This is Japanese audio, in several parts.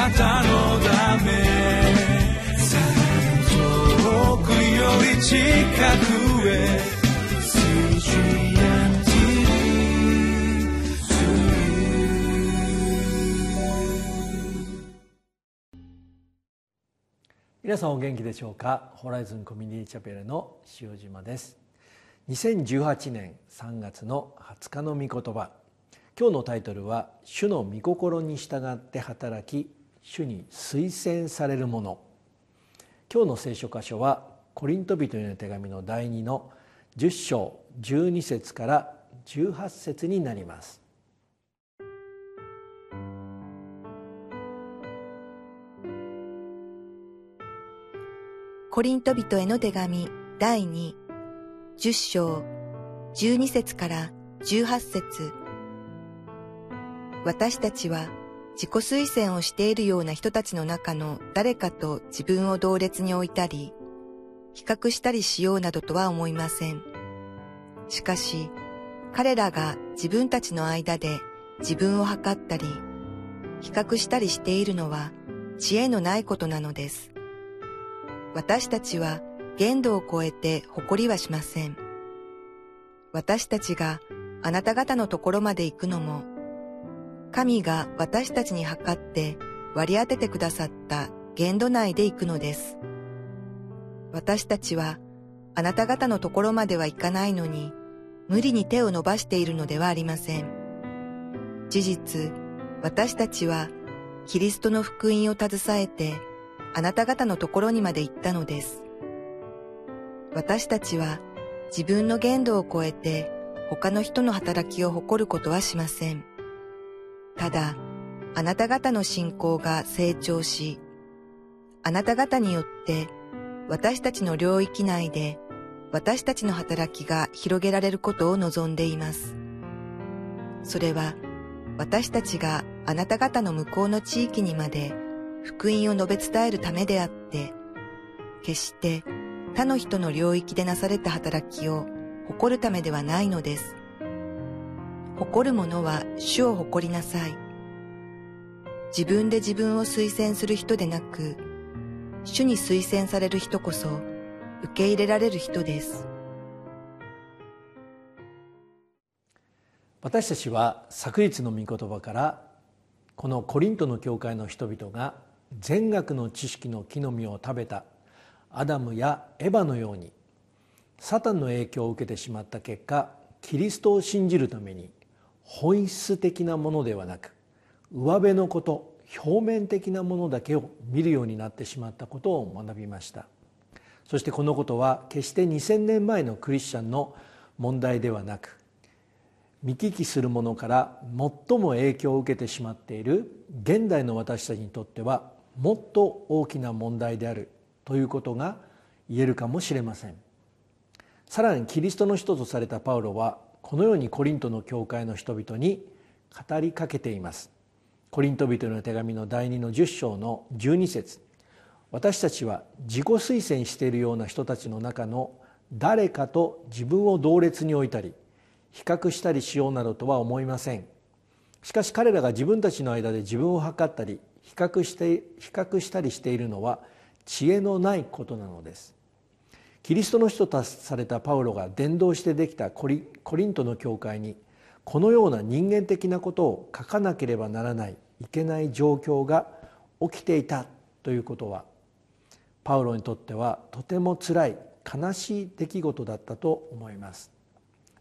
なたのため遠くより近くへ皆さんお元気でしょうか。ホライズンコミュニティチャペルの塩島です。2018年3月の20日の御言葉。今日のタイトルは主の御心に従って働き主に推薦されるもの。今日の聖書箇所はコリント人への手紙の第2の10章12節から18節になります。コリント人への手紙第2、10章、12節から18節。私たちは自己推薦をしているような人たちの中の誰かと自分を同列に置いたり、比較したりしようなどとは思いません。しかし、彼らが自分たちの間で自分を測ったり、比較したりしているのは知恵のないことなのです。私たちは限度を超えて誇りはしません。私たちがあなた方のところまで行くのも、神が私たちに測って割り当ててくださった限度内で行くのです。私たちはあなた方のところまでは行かないのに、無理に手を伸ばしているのではありません。事実、私たちはキリストの福音を携えてあなた方のところにまで行ったのです。私たちは自分の限度を超えて他の人の働きを誇ることはしません。ただ、あなた方の信仰が成長し、あなた方によって私たちの領域内で私たちの働きが広げられることを望んでいます。それは私たちがあなた方の向こうの地域にまで福音を述べ伝えるためであって、決して他の人の領域でなされた働きを誇るためではないのです。誇る者は主を誇りなさい。自分で自分を推薦する人でなく、主に推薦される人こそ受け入れられる人です。私たちは昨日の御言葉からこのコリントの教会の人々が善悪の知識の木の実を食べたアダムやエヴァのようにサタンの影響を受けてしまった結果キリストを信じるために本質的なものではなく上辺のこと表面的なものだけを見るようになってしまったことを学びました。そしてこのことは決して2000年前のクリスチャンの問題ではなく見聞きするものから最も影響を受けてしまっている現代の私たちにとってはもっと大きな問題であるということが言えるかもしれません。さらにキリストの人とされたパウロはこのようにコリントの教会の人々に語りかけています。コリント人の手紙の第2の10章の12節。私たちは自己推薦しているような人たちの中の誰かと自分を同列に置いたり比較したりしようなどとは思いません。しかし彼らが自分たちの間で自分を測ったり比較して比較したりしているのは知恵のないことなのです。キリストの人とされたパウロが伝道してできたコリコリントの教会にこのような人間的なことを書かなければならないいけない状況が起きていたということはパウロにとってはとてもつらい悲しい出来事だったと思います。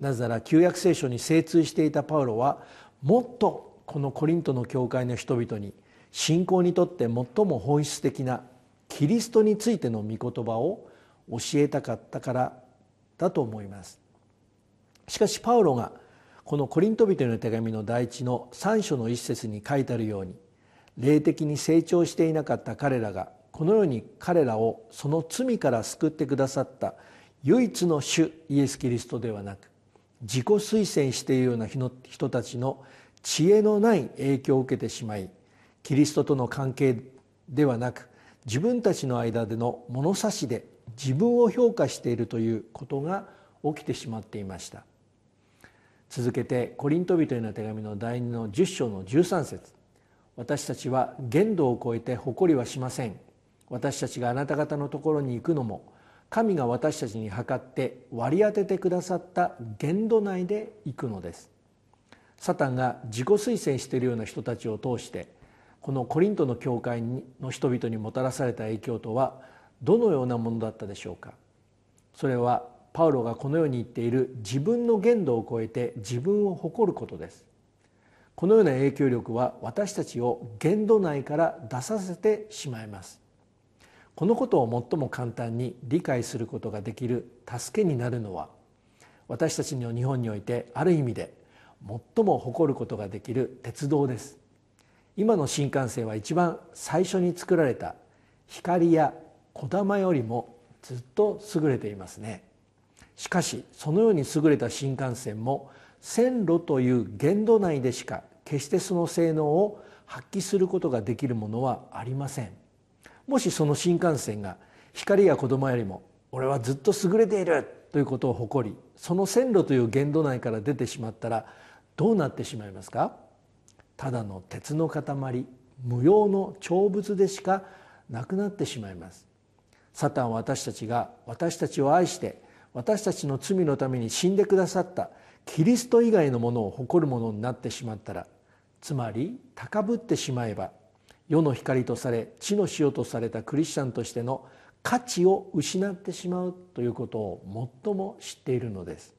なぜなら旧約聖書に精通していたパウロはもっとこのコリントの教会の人々に信仰にとって最も本質的なキリストについての御言葉を教えたかったからだと思います。しかしパウロがこのコリント人の手紙の第一の3章の一節に書いてあるように霊的に成長していなかった彼らがこのように彼らをその罪から救ってくださった唯一の主イエス・キリストではなく自己推薦しているような人たちの知恵のない影響を受けてしまいキリストとの関係ではなく自分たちの間での物差しで自分を評価しているということが起きてしまっていました。続けてコリント人への手紙の第2の10章の13節。私たちは限度を超えて誇りはしません。私たちがあなた方のところに行くのも神が私たちに測って割り当ててくださった限度内で行くのです。サタンが自己推薦しているような人たちを通してこのコリントの教会の人々にもたらされた影響とはどのようなものだったでしょうか？それはパウロがこのように言っている自分の限度を超えて自分を誇ることです。このような影響力は私たちを限度内から出させてしまいます。このことを最も簡単に理解することができる助けになるのは私たちの日本においてある意味で最も誇ることができる鉄道です。今の新幹線は一番最初に作られた光や小玉よりもずっと優れていますね。しかしそのように優れた新幹線も線路という限度内でしか決してその性能を発揮することができるものはありません。もしその新幹線が光や子供よりも俺はずっと優れているということを誇りその線路という限度内から出てしまったらどうなってしまいますか？ただの鉄の塊無用の長物でしかなくなってしまいます。サタンは私たちが私たちを愛して私たちの罪のために死んでくださったキリスト以外のものを誇るものになってしまったらつまり高ぶってしまえば世の光とされ地の塩とされたクリスチャンとしての価値を失ってしまうということを最も知っているのです。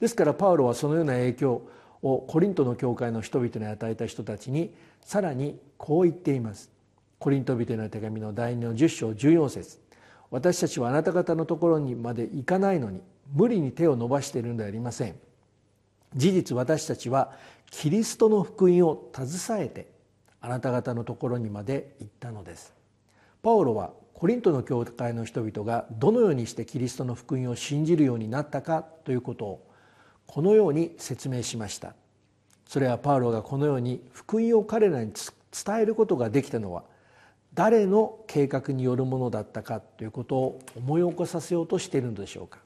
ですからパウロはそのような影響をコリントの教会の人々に与えた人たちにさらにこう言っています。コリント人への手紙の第2の10章14節。私たちはあなた方のところにまで行かないのに無理に手を伸ばしているのではありません。事実私たちはキリストの福音を携えてあなた方のところにまで行ったのです。パオロはコリントの教会の人々がどのようにしてキリストの福音を信じるようになったかということをこのように説明しました。それはパウロがこのように福音を彼らに伝えることができたのは誰の計画によるものだったかということを思い起こさせようとしているのでしょうか。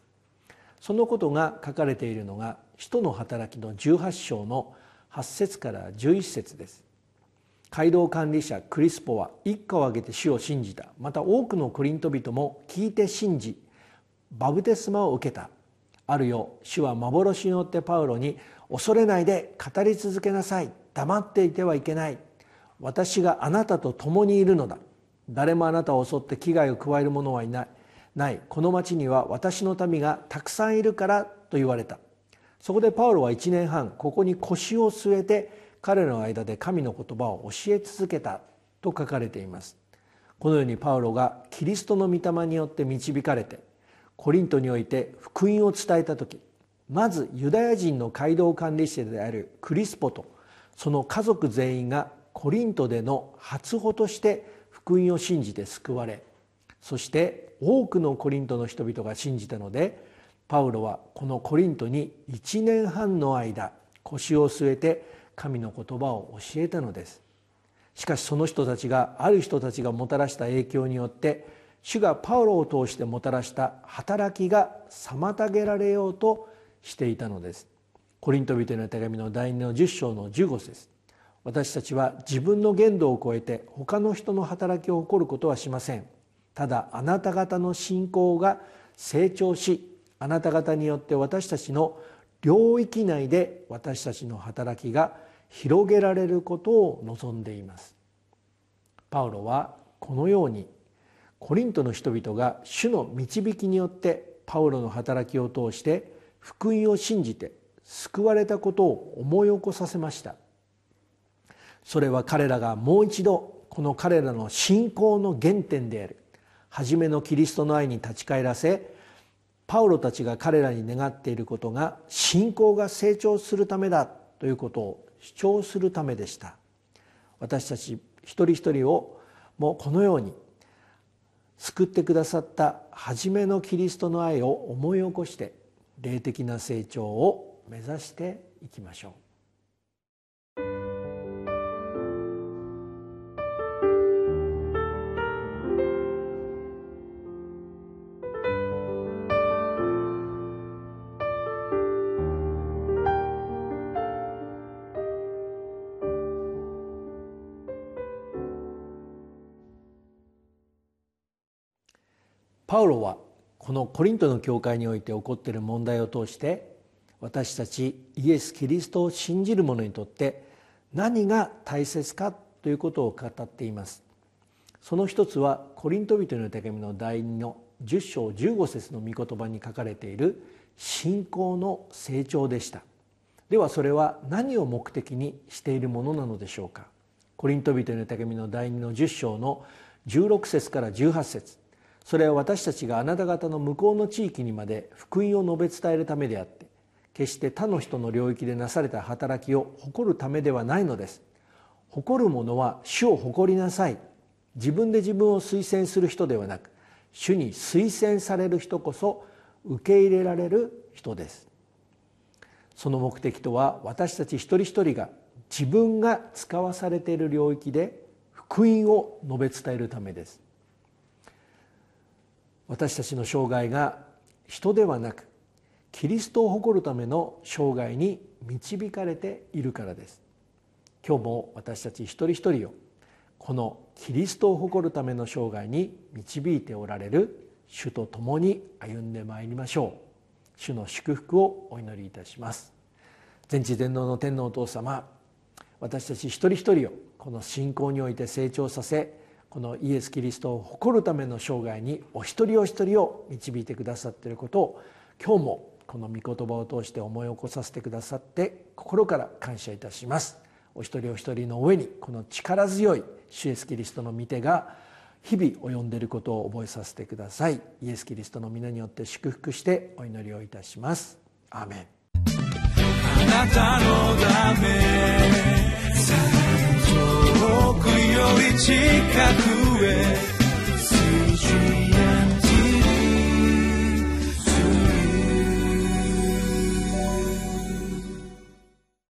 そのことが書かれているのが使徒の働きの18章の8節から11節です。街道管理者クリスポは一家を挙げて主を信じた。また多くのコリント人も聞いて信じバブテスマを受けた。あるよ主は幻によってパウロに恐れないで語り続けなさい。黙っていてはいけない。私があなたと共にいるのだ。誰もあなたを襲って危害を加える者はいない。ない。この町には私の民がたくさんいるからと言われた。そこでパウロは1年半ここに腰を据えて彼の間で神の言葉を教え続けた。と書かれています。このようにパウロがキリストの御霊によって導かれてコリントにおいて福音を伝えた時まずユダヤ人の街道管理者であるクリスポとその家族全員がコリントでの初歩として福音を信じて救われそして多くのコリントの人々が信じたのでパウロはこのコリントに1年半の間腰を据えて神の言葉を教えたのです。しかしその人たちがある人たちがもたらした影響によって主がパウロを通してもたらした働きが妨げられようとしていたのです。コリント人への手紙の第2の10章の15節。私たちは自分の限度を超えて他の人の働きを誇ることはしません。ただあなた方の信仰が成長しあなた方によって私たちの領域内で私たちの働きが広げられることを望んでいます。パウロはこのようにコリントの人々が主の導きによってパウロの働きを通して福音を信じて救われたことを思い起こさせました。それは彼らがもう一度この彼らの信仰の原点である。初めのキリストの愛に立ち返らせパウロたちが彼らに願っていることが信仰が成長するためだということを主張するためでした。私たち一人一人をもうこのように救ってくださった初めのキリストの愛を思い起こして霊的な成長を目指していきましょう。パウロはこのコリントの教会において起こっている問題を通して私たちイエス・キリストを信じる者にとって何が大切かということを語っています。その一つはコリント人の手紙の第2の10章15節の御言葉に書かれている信仰の成長でした。ではそれは何を目的にしているものなのでしょうか。コリント人の手紙の第2の10章の16節から18節。それは私たちがあなた方の向こうの地域にまで福音を述べ伝えるためであって決して他の人の領域でなされた働きを誇るためではないのです。誇る者は主を誇りなさい。自分で自分を推薦する人ではなく主に推薦される人こそ受け入れられる人です。その目的とは私たち一人一人が自分が使わされている領域で福音を述べ伝えるためです。私たちの生涯が人ではなくキリストを誇るための生涯に導かれているからです。今日も私たち一人一人をこのキリストを誇るための生涯に導いておられる主と共に歩んでまいりましょう。主の祝福をお祈りいたします。全知全能の天皇お父様私たち一人一人をこの信仰において成長させこのイエス・キリストを誇るための生涯にお一人お一人を導いてくださっていることを今日もこの御言葉を通して思い起こさせてくださって心から感謝いたします。お一人お一人の上にこの力強い主イエスキリストの御手が日々及んでいることを覚えさせてください。イエス・キリストの皆によって祝福してお祈りをいたします。アーメン。あなたのため遠より近くへ。